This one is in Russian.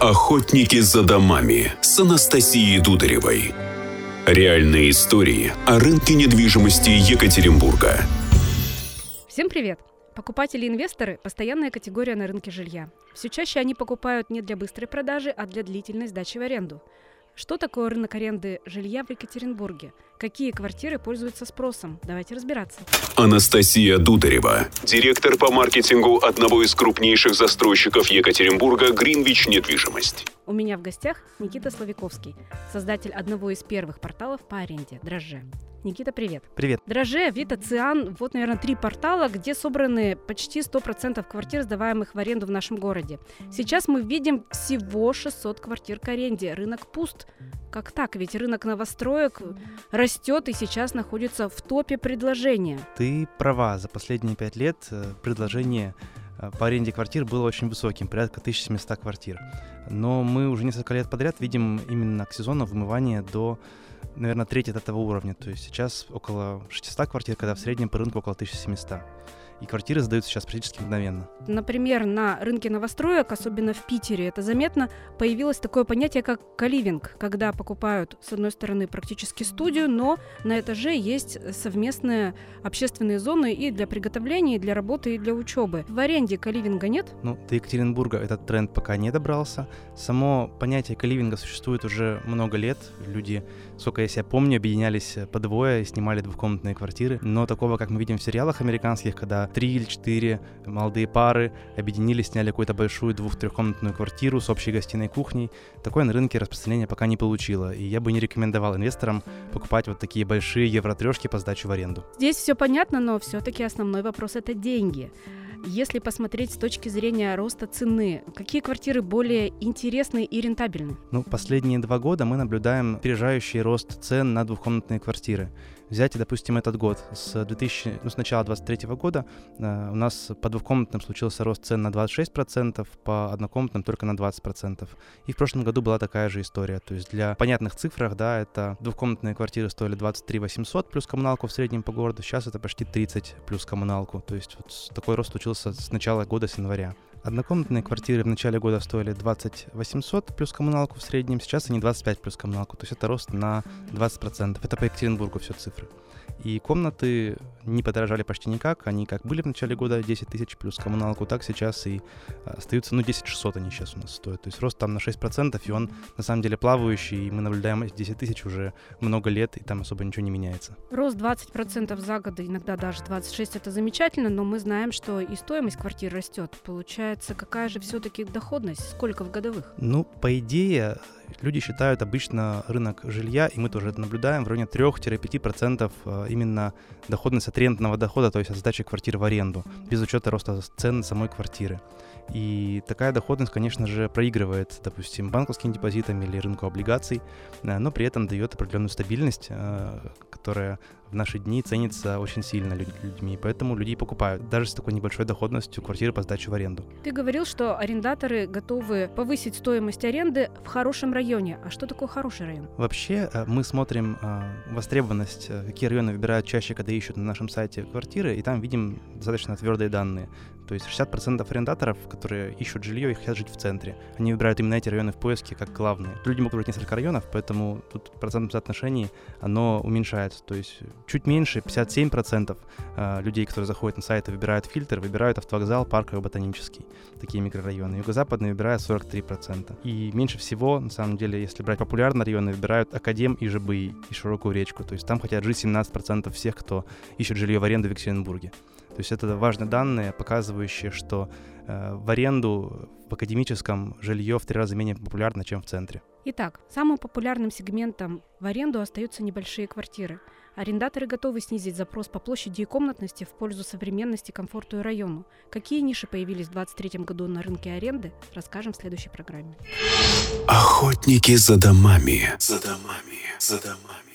Охотники за домами с Анастасией Дударевой. Реальные истории о рынке недвижимости Екатеринбурга. Всем привет! Покупатели и инвесторы – постоянная категория на рынке жилья. Все чаще они покупают не для быстрой продажи, а для длительной сдачи в аренду. Что такое рынок аренды жилья в Екатеринбурге? Какие квартиры пользуются спросом? Давайте разбираться. Анастасия Дударева, директор по маркетингу одного из крупнейших застройщиков Екатеринбурга «Гринвич Недвижимость». У меня в гостях Никита Славиковский, создатель одного из первых порталов по аренде «Дрожже». Никита, привет. Привет. Дрожже, Авито, Циан, вот, наверное, три портала, где собраны почти 100% квартир, сдаваемых в аренду в нашем городе. Сейчас мы видим всего 600 квартир к аренде. Рынок пуст. Как так? Ведь рынок новостроек растет и сейчас находится в топе предложения. Ты права. За последние пять лет э, предложение э, по аренде квартир было очень высоким, порядка 1700 квартир. Но мы уже несколько лет подряд видим именно к сезону вымывание до наверное, треть от этого уровня. То есть сейчас около 600 квартир, когда в среднем по рынку около 1700 и квартиры сдаются сейчас практически мгновенно. Например, на рынке новостроек, особенно в Питере, это заметно, появилось такое понятие, как каливинг, когда покупают, с одной стороны, практически студию, но на этаже есть совместные общественные зоны и для приготовления, и для работы, и для учебы. В аренде каливинга нет? Ну, до Екатеринбурга этот тренд пока не добрался. Само понятие каливинга существует уже много лет. Люди, сколько я себя помню, объединялись по двое и снимали двухкомнатные квартиры. Но такого, как мы видим в сериалах американских, когда три или четыре молодые пары объединились, сняли какую-то большую двух-трехкомнатную квартиру с общей гостиной кухней. Такое на рынке распространения пока не получило, и я бы не рекомендовал инвесторам покупать вот такие большие евротрешки по сдаче в аренду. Здесь все понятно, но все-таки основной вопрос это деньги. Если посмотреть с точки зрения роста цены, какие квартиры более интересны и рентабельны? Ну, последние два года мы наблюдаем опережающий рост цен на двухкомнатные квартиры. Взять, допустим, этот год. С, 2000, ну, с начала 2023 года э, у нас по двухкомнатным случился рост цен на 26%, по однокомнатным только на 20%. И в прошлом году была такая же история. То есть для понятных цифрах, да, это двухкомнатные квартиры стоили 23 800 плюс коммуналку в среднем по городу, сейчас это почти 30 плюс коммуналку. То есть вот такой рост случился с начала года, с января. Однокомнатные квартиры в начале года стоили 20 800 плюс коммуналку в среднем, сейчас они 25 плюс коммуналку, то есть это рост на 20%. Это по Екатеринбургу все цифры. И комнаты не подорожали почти никак. Они как были в начале года 10 тысяч плюс коммуналку, так сейчас и а, остаются, ну, 10 600 они сейчас у нас стоят. То есть рост там на 6%, и он на самом деле плавающий, и мы наблюдаем 10 тысяч уже много лет, и там особо ничего не меняется. Рост 20% за год, иногда даже 26 это замечательно, но мы знаем, что и стоимость квартир растет. Получается, какая же все-таки доходность? Сколько в годовых? Ну, по идее, люди считают обычно рынок жилья, и мы тоже это наблюдаем, в районе 3-5% а, именно доходность от рентного дохода, то есть от сдачи квартиры в аренду, без учета роста цен самой квартиры. И такая доходность, конечно же, проигрывает, допустим, банковским депозитам или рынку облигаций, э, но при этом дает определенную стабильность, э, которая в наши дни ценится очень сильно людьми, поэтому люди покупают даже с такой небольшой доходностью квартиры по сдаче в аренду. Ты говорил, что арендаторы готовы повысить стоимость аренды в хорошем районе. А что такое хороший район? Вообще э, мы смотрим востребованность, какие районы выбирают чаще, когда ищут на нашем сайте квартиры, и там видим достаточно твердые данные. То есть 60% арендаторов, которые ищут жилье и хотят жить в центре, они выбирают именно эти районы в поиске как главные. Люди могут выбрать несколько районов, поэтому тут процентное соотношение, оно уменьшается. То есть чуть меньше, 57% а, людей, которые заходят на сайт и выбирают фильтр, выбирают автовокзал, парковый, ботанический, такие микрорайоны. Юго-западные выбирают 43%. И меньше всего, на самом деле, если брать популярные районы, выбирают Академ и ЖБИ, и Широкую речку. То есть там хотят жить 17% всех, кто ищет жилье в аренду в Екатеринбурге. То есть это важные данные, показывающие, что э, в аренду в академическом жилье в три раза менее популярно, чем в центре. Итак, самым популярным сегментом в аренду остаются небольшие квартиры. Арендаторы готовы снизить запрос по площади и комнатности в пользу современности, комфорту и району. Какие ниши появились в 2023 году на рынке аренды, расскажем в следующей программе. Охотники за домами. За домами. За домами.